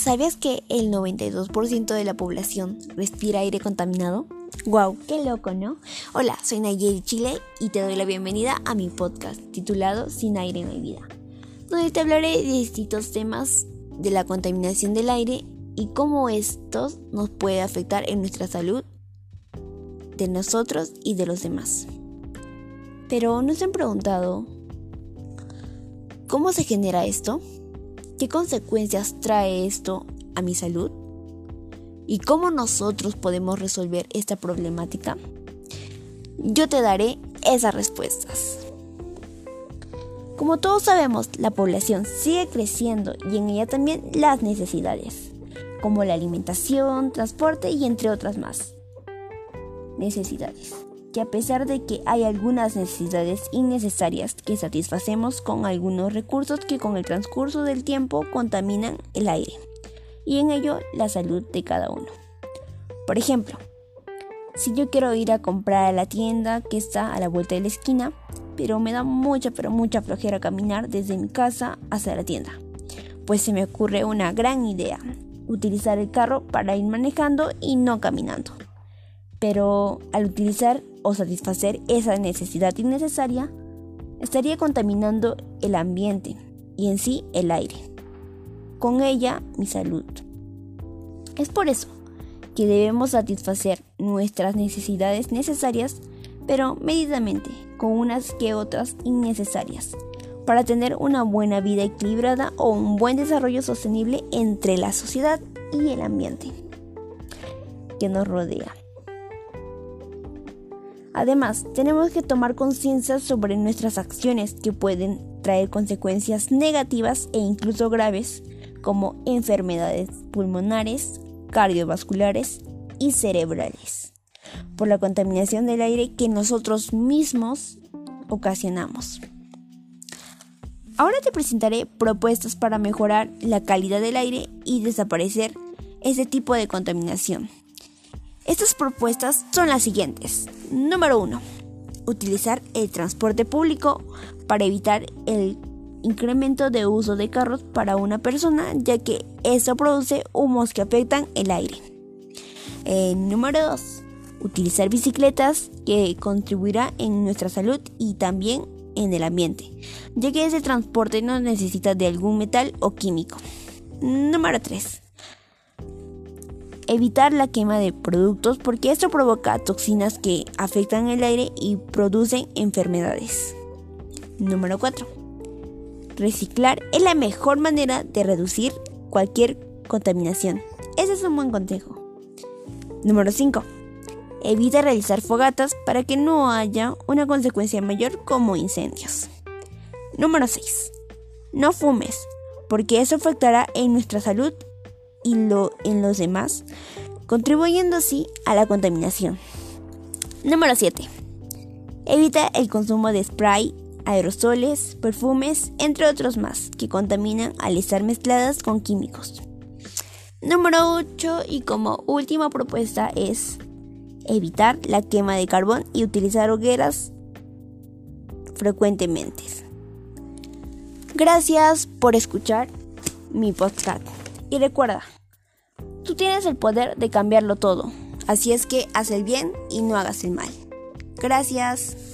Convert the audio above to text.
¿Sabías que el 92% de la población respira aire contaminado? ¡Wow! ¡Qué loco, ¿no? Hola, soy Nayeli Chile y te doy la bienvenida a mi podcast titulado Sin aire no hay vida, donde te hablaré de distintos temas de la contaminación del aire y cómo estos nos puede afectar en nuestra salud de nosotros y de los demás. Pero ¿no se han preguntado cómo se genera esto? ¿Qué consecuencias trae esto a mi salud? ¿Y cómo nosotros podemos resolver esta problemática? Yo te daré esas respuestas. Como todos sabemos, la población sigue creciendo y en ella también las necesidades, como la alimentación, transporte y entre otras más necesidades que a pesar de que hay algunas necesidades innecesarias que satisfacemos con algunos recursos que con el transcurso del tiempo contaminan el aire y en ello la salud de cada uno. Por ejemplo, si yo quiero ir a comprar a la tienda que está a la vuelta de la esquina, pero me da mucha pero mucha flojera caminar desde mi casa hacia la tienda, pues se me ocurre una gran idea, utilizar el carro para ir manejando y no caminando. Pero al utilizar o satisfacer esa necesidad innecesaria, estaría contaminando el ambiente y en sí el aire. Con ella mi salud. Es por eso que debemos satisfacer nuestras necesidades necesarias, pero medidamente, con unas que otras innecesarias, para tener una buena vida equilibrada o un buen desarrollo sostenible entre la sociedad y el ambiente que nos rodea. Además, tenemos que tomar conciencia sobre nuestras acciones que pueden traer consecuencias negativas e incluso graves como enfermedades pulmonares, cardiovasculares y cerebrales por la contaminación del aire que nosotros mismos ocasionamos. Ahora te presentaré propuestas para mejorar la calidad del aire y desaparecer ese tipo de contaminación. Estas propuestas son las siguientes. Número 1. Utilizar el transporte público para evitar el incremento de uso de carros para una persona, ya que eso produce humos que afectan el aire. Eh, número 2. Utilizar bicicletas que contribuirá en nuestra salud y también en el ambiente, ya que ese transporte no necesita de algún metal o químico. Número 3 evitar la quema de productos porque esto provoca toxinas que afectan el aire y producen enfermedades. Número 4. Reciclar es la mejor manera de reducir cualquier contaminación. Ese es un buen consejo. Número 5. Evita realizar fogatas para que no haya una consecuencia mayor como incendios. Número 6. No fumes, porque eso afectará en nuestra salud y lo, en los demás, contribuyendo así a la contaminación. Número 7. Evita el consumo de spray, aerosoles, perfumes, entre otros más, que contaminan al estar mezcladas con químicos. Número 8 y como última propuesta es evitar la quema de carbón y utilizar hogueras frecuentemente. Gracias por escuchar mi podcast. Y recuerda, tú tienes el poder de cambiarlo todo, así es que haz el bien y no hagas el mal. Gracias.